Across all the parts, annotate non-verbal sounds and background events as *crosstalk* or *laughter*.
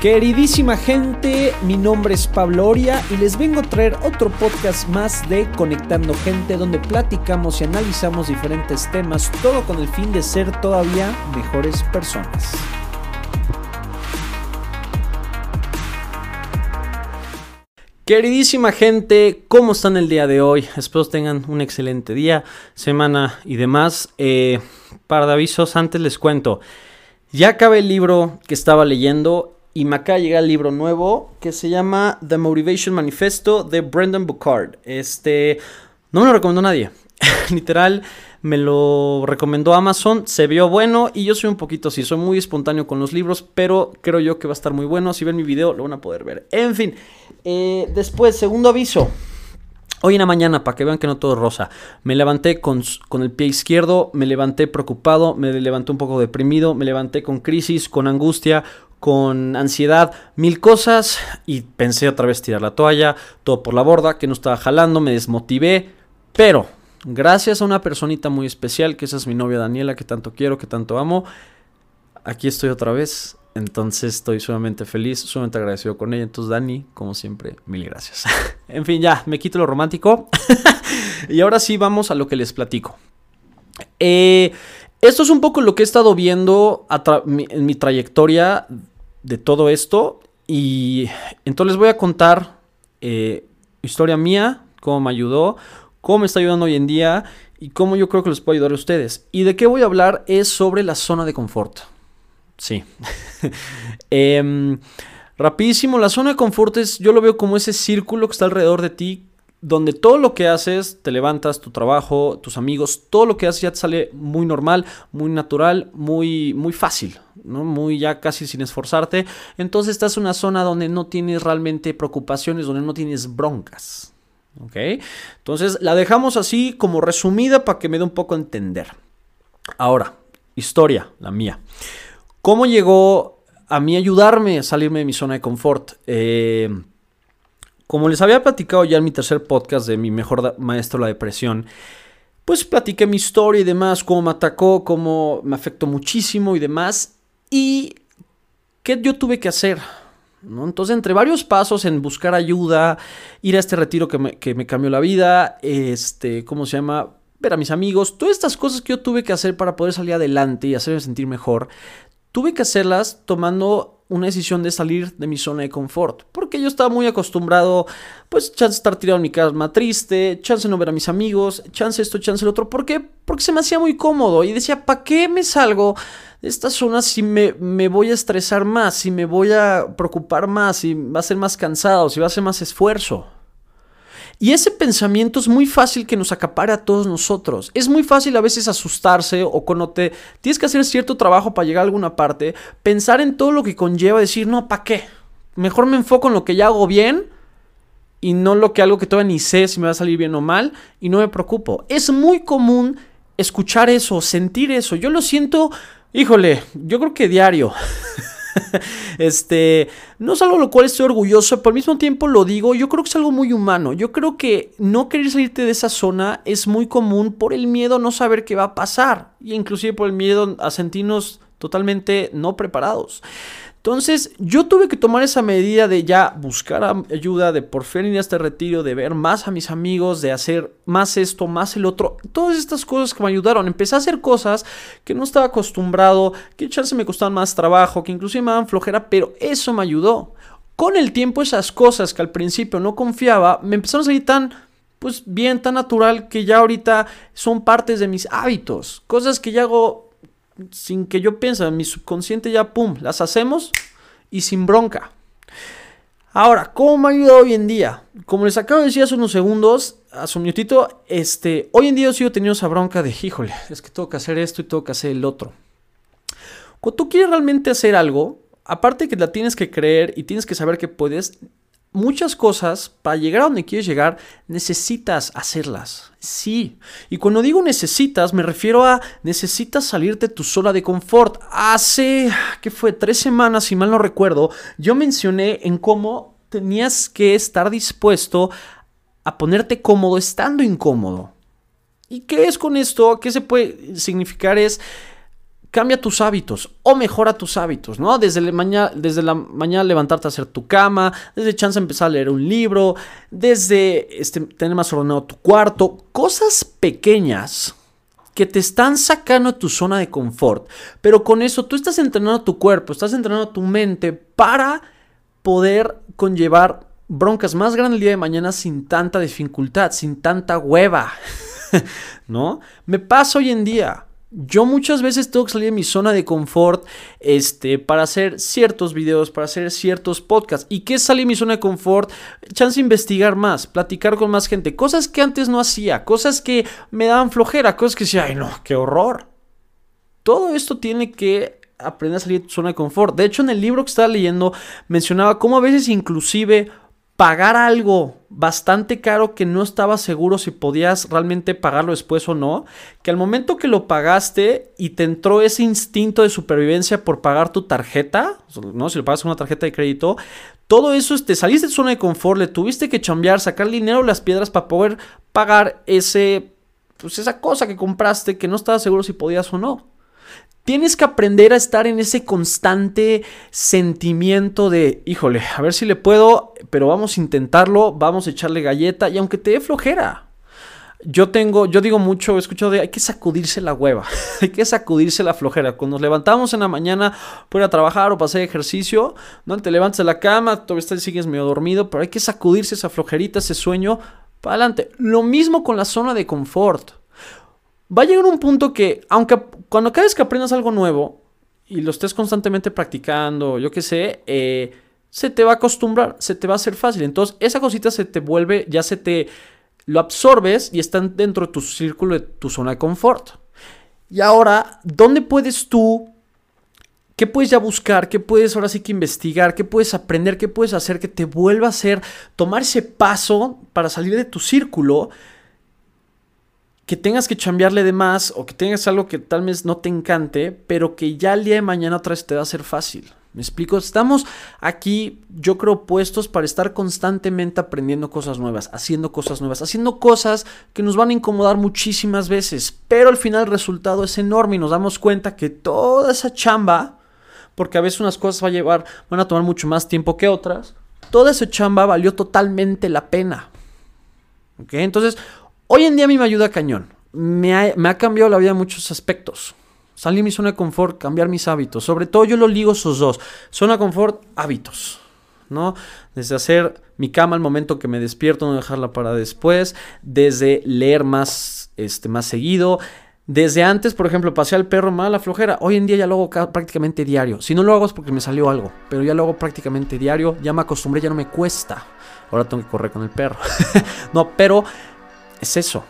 Queridísima gente, mi nombre es Pablo Oria y les vengo a traer otro podcast más de Conectando Gente donde platicamos y analizamos diferentes temas, todo con el fin de ser todavía mejores personas. Queridísima gente, ¿cómo están el día de hoy? Espero tengan un excelente día, semana y demás. Eh, para de avisos, antes les cuento. Ya acabé el libro que estaba leyendo y me acaba de el libro nuevo que se llama The Motivation Manifesto de Brendan Bucard. Este, no me lo recomendó nadie. *laughs* Literal, me lo recomendó Amazon, se vio bueno y yo soy un poquito así, soy muy espontáneo con los libros, pero creo yo que va a estar muy bueno. Si ven mi video lo van a poder ver. En fin, eh, después, segundo aviso. Hoy en la mañana, para que vean que no todo es rosa, me levanté con, con, el pie izquierdo, me levanté preocupado, me levanté un poco deprimido, me levanté con crisis, con angustia, con ansiedad, mil cosas y pensé otra vez tirar la toalla, todo por la borda, que no estaba jalando, me desmotivé, pero gracias a una personita muy especial, que esa es mi novia Daniela, que tanto quiero, que tanto amo, aquí estoy otra vez, entonces estoy sumamente feliz, sumamente agradecido con ella, entonces Dani, como siempre, mil gracias. *laughs* en fin, ya, me quito lo romántico *laughs* y ahora sí vamos a lo que les platico. Eh, esto es un poco lo que he estado viendo en mi trayectoria de todo esto. Y entonces les voy a contar eh, historia mía, cómo me ayudó, cómo me está ayudando hoy en día y cómo yo creo que les puedo ayudar a ustedes. Y de qué voy a hablar es sobre la zona de confort. Sí. *laughs* Em, rapidísimo, la zona de confort es, yo lo veo como ese círculo que está alrededor de ti donde todo lo que haces, te levantas, tu trabajo, tus amigos, todo lo que haces ya te sale muy normal, muy natural, muy, muy fácil, ¿no? Muy ya casi sin esforzarte. Entonces estás en una zona donde no tienes realmente preocupaciones, donde no tienes broncas. ¿Ok? Entonces la dejamos así como resumida para que me dé un poco a entender. Ahora, historia, la mía. ¿Cómo llegó a mí ayudarme a salirme de mi zona de confort? Eh, como les había platicado ya en mi tercer podcast de mi mejor maestro la depresión, pues platiqué mi historia y demás, cómo me atacó, cómo me afectó muchísimo y demás. Y qué yo tuve que hacer. ¿no? Entonces, entre varios pasos en buscar ayuda, ir a este retiro que me, que me cambió la vida, este, ¿cómo se llama? Ver a mis amigos, todas estas cosas que yo tuve que hacer para poder salir adelante y hacerme sentir mejor, tuve que hacerlas tomando una decisión de salir de mi zona de confort. Porque yo estaba muy acostumbrado, pues, chance estar tirado en mi cama triste, chance no ver a mis amigos, chance esto, chance el otro. ¿Por qué? Porque se me hacía muy cómodo y decía, ¿para qué me salgo de esta zona si me, me, voy a estresar más, si me voy a preocupar más, si va a ser más cansado, si va a ser más esfuerzo? Y ese pensamiento es muy fácil que nos acapare a todos nosotros. Es muy fácil a veces asustarse o cuando te tienes que hacer cierto trabajo para llegar a alguna parte, pensar en todo lo que conlleva decir, no, ¿para qué? Mejor me enfoco en lo que ya hago bien y no lo que algo que todavía ni sé si me va a salir bien o mal y no me preocupo. Es muy común escuchar eso, sentir eso. Yo lo siento, híjole, yo creo que diario. *laughs* *laughs* este, no es algo lo cual estoy orgulloso, pero al mismo tiempo lo digo, yo creo que es algo muy humano. Yo creo que no querer salirte de esa zona es muy común por el miedo a no saber qué va a pasar, y inclusive por el miedo a sentirnos totalmente no preparados. Entonces, yo tuve que tomar esa medida de ya buscar ayuda, de por fin ir a este retiro, de ver más a mis amigos, de hacer más esto, más el otro. Todas estas cosas que me ayudaron. Empecé a hacer cosas que no estaba acostumbrado, que chance me costaban más trabajo, que inclusive me daban flojera, pero eso me ayudó. Con el tiempo, esas cosas que al principio no confiaba, me empezaron a salir tan pues bien, tan natural que ya ahorita son partes de mis hábitos, cosas que ya hago sin que yo piense, mi subconsciente ya, pum, las hacemos y sin bronca. Ahora, ¿cómo me ayuda hoy en día? Como les acabo de decir hace unos segundos, a su minutito, este, hoy en día yo sigo teniendo esa bronca de, híjole, es que tengo que hacer esto y tengo que hacer el otro. Cuando tú quieres realmente hacer algo, aparte que la tienes que creer y tienes que saber que puedes, muchas cosas, para llegar a donde quieres llegar, necesitas hacerlas. Sí. Y cuando digo necesitas, me refiero a necesitas salirte tu zona de confort. Hace, ¿qué fue? Tres semanas, si mal no recuerdo, yo mencioné en cómo tenías que estar dispuesto a ponerte cómodo estando incómodo. ¿Y qué es con esto? ¿Qué se puede significar? Es cambia tus hábitos o mejora tus hábitos, ¿no? Desde, la mañana, desde la mañana levantarte a hacer tu cama, desde chance empezar a leer un libro, desde este, tener más ordenado tu cuarto, cosas pequeñas que te están sacando de tu zona de confort, pero con eso tú estás entrenando tu cuerpo, estás entrenando tu mente para poder conllevar broncas más grandes el día de mañana sin tanta dificultad, sin tanta hueva, *laughs* ¿no? Me pasa hoy en día. Yo muchas veces tengo que salir de mi zona de confort este, para hacer ciertos videos, para hacer ciertos podcasts. ¿Y qué salir de mi zona de confort? Chance de investigar más, platicar con más gente. Cosas que antes no hacía, cosas que me daban flojera, cosas que decía, ay no, qué horror. Todo esto tiene que aprender a salir de tu zona de confort. De hecho, en el libro que estaba leyendo mencionaba cómo a veces inclusive pagar algo bastante caro que no estaba seguro si podías realmente pagarlo después o no, que al momento que lo pagaste y te entró ese instinto de supervivencia por pagar tu tarjeta, ¿no? Si lo pagas con una tarjeta de crédito, todo eso te saliste de zona de confort, le tuviste que chambear, sacar dinero de las piedras para poder pagar ese pues esa cosa que compraste que no estabas seguro si podías o no. Tienes que aprender a estar en ese constante sentimiento de, híjole, a ver si le puedo, pero vamos a intentarlo, vamos a echarle galleta y aunque te dé flojera. Yo tengo, yo digo mucho, he escuchado de hay que sacudirse la hueva, *laughs* hay que sacudirse la flojera. Cuando nos levantamos en la mañana para ir a trabajar o hacer ejercicio, no te levantas de la cama, todavía sigues medio dormido, pero hay que sacudirse esa flojerita, ese sueño para adelante. Lo mismo con la zona de confort va a llegar un punto que, aunque cuando cada vez que aprendas algo nuevo y lo estés constantemente practicando, yo qué sé, eh, se te va a acostumbrar, se te va a hacer fácil. Entonces, esa cosita se te vuelve, ya se te lo absorbes y está dentro de tu círculo, de tu zona de confort. Y ahora, ¿dónde puedes tú ¿Qué puedes ya buscar? ¿Qué puedes ahora sí que investigar? ¿Qué puedes aprender? ¿Qué puedes hacer que te vuelva a hacer tomar ese paso para salir de tu círculo que tengas que chambearle de más o que tengas algo que tal vez no te encante, pero que ya el día de mañana otra vez te va a ser fácil. ¿Me explico? Estamos aquí, yo creo, puestos para estar constantemente aprendiendo cosas nuevas, haciendo cosas nuevas, haciendo cosas que nos van a incomodar muchísimas veces, pero al final el resultado es enorme y nos damos cuenta que toda esa chamba, porque a veces unas cosas va a llevar, van a tomar mucho más tiempo que otras, toda esa chamba valió totalmente la pena. ¿Ok? Entonces, Hoy en día a mí me ayuda cañón. Me ha, cambiado la vida en muchos aspectos. Salir de mi zona de confort, cambiar mis hábitos. Sobre todo yo lo ligo esos dos. Zona de confort, hábitos. ¿no? Desde hacer mi cama al momento que me despierto, no dejarla para después, desde leer más, este, más seguido, desde antes, por ejemplo, pasé al perro mala flojera, hoy en día ya lo hago prácticamente diario. Si no lo hago es porque me salió algo, pero ya lo hago prácticamente diario, ya me acostumbré, ya no me cuesta. Ahora tengo que correr con el perro. *laughs* no, pero es eso.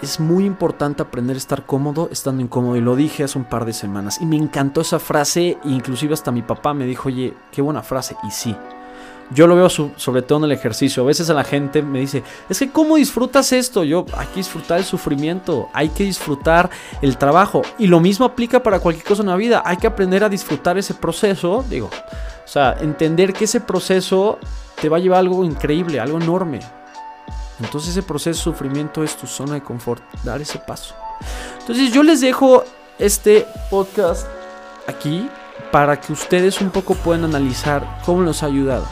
Es muy importante aprender a estar cómodo estando incómodo. Y lo dije hace un par de semanas. Y me encantó esa frase. Inclusive hasta mi papá me dijo, oye, qué buena frase. Y sí. Yo lo veo sobre todo en el ejercicio. A veces a la gente me dice, es que ¿cómo disfrutas esto? Yo, hay que disfrutar el sufrimiento, hay que disfrutar el trabajo. Y lo mismo aplica para cualquier cosa en la vida. Hay que aprender a disfrutar ese proceso. Digo, o sea, entender que ese proceso te va a llevar a algo increíble, algo enorme. Entonces ese proceso de sufrimiento es tu zona de confort, dar ese paso. Entonces yo les dejo este podcast aquí para que ustedes un poco puedan analizar cómo los ha ayudado.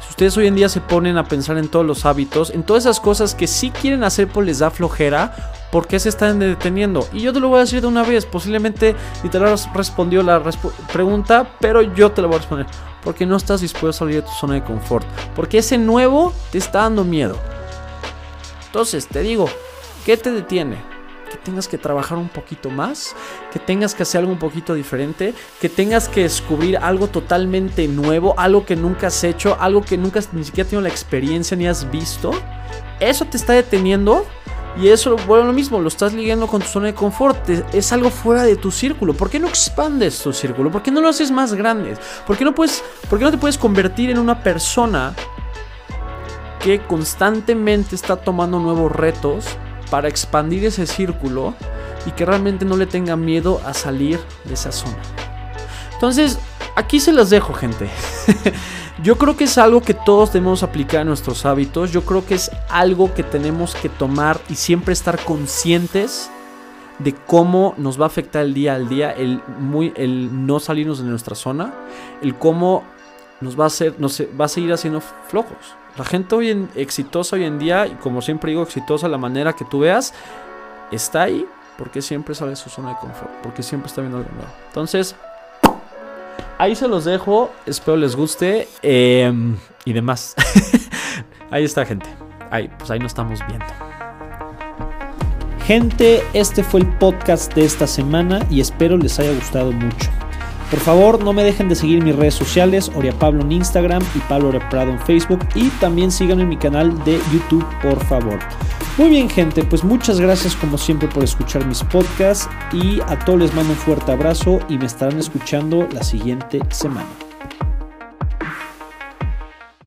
Si ustedes hoy en día se ponen a pensar en todos los hábitos, en todas esas cosas que sí quieren hacer pues les da flojera, ¿por qué se están deteniendo? Y yo te lo voy a decir de una vez, posiblemente literal respondió la pregunta, pero yo te lo voy a responder. Porque no estás dispuesto a salir de tu zona de confort. Porque ese nuevo te está dando miedo. Entonces, te digo, ¿qué te detiene? Que tengas que trabajar un poquito más, que tengas que hacer algo un poquito diferente, que tengas que descubrir algo totalmente nuevo, algo que nunca has hecho, algo que nunca ni siquiera tenido la experiencia ni has visto. Eso te está deteniendo y eso, bueno, lo mismo, lo estás ligando con tu zona de confort. Es algo fuera de tu círculo. ¿Por qué no expandes tu círculo? ¿Por qué no lo haces más grande? ¿Por qué no, puedes, por qué no te puedes convertir en una persona que constantemente está tomando nuevos retos para expandir ese círculo y que realmente no le tenga miedo a salir de esa zona. Entonces, aquí se las dejo, gente. *laughs* Yo creo que es algo que todos debemos aplicar en nuestros hábitos. Yo creo que es algo que tenemos que tomar y siempre estar conscientes de cómo nos va a afectar el día al día, el, no salirnos de nuestra zona, el cómo nos va a hacer, nos va a seguir haciendo flojos. La gente hoy en, exitosa hoy en día, y como siempre digo, exitosa la manera que tú veas, está ahí porque siempre sale su zona de confort, porque siempre está viendo algo nuevo. Entonces, ahí se los dejo, espero les guste em, y demás. *laughs* ahí está, gente. Ahí, pues ahí nos estamos viendo. Gente, este fue el podcast de esta semana y espero les haya gustado mucho. Por favor, no me dejen de seguir mis redes sociales, Oria Pablo en Instagram y Pablo Prado en Facebook. Y también síganme en mi canal de YouTube, por favor. Muy bien, gente, pues muchas gracias como siempre por escuchar mis podcasts. Y a todos les mando un fuerte abrazo y me estarán escuchando la siguiente semana.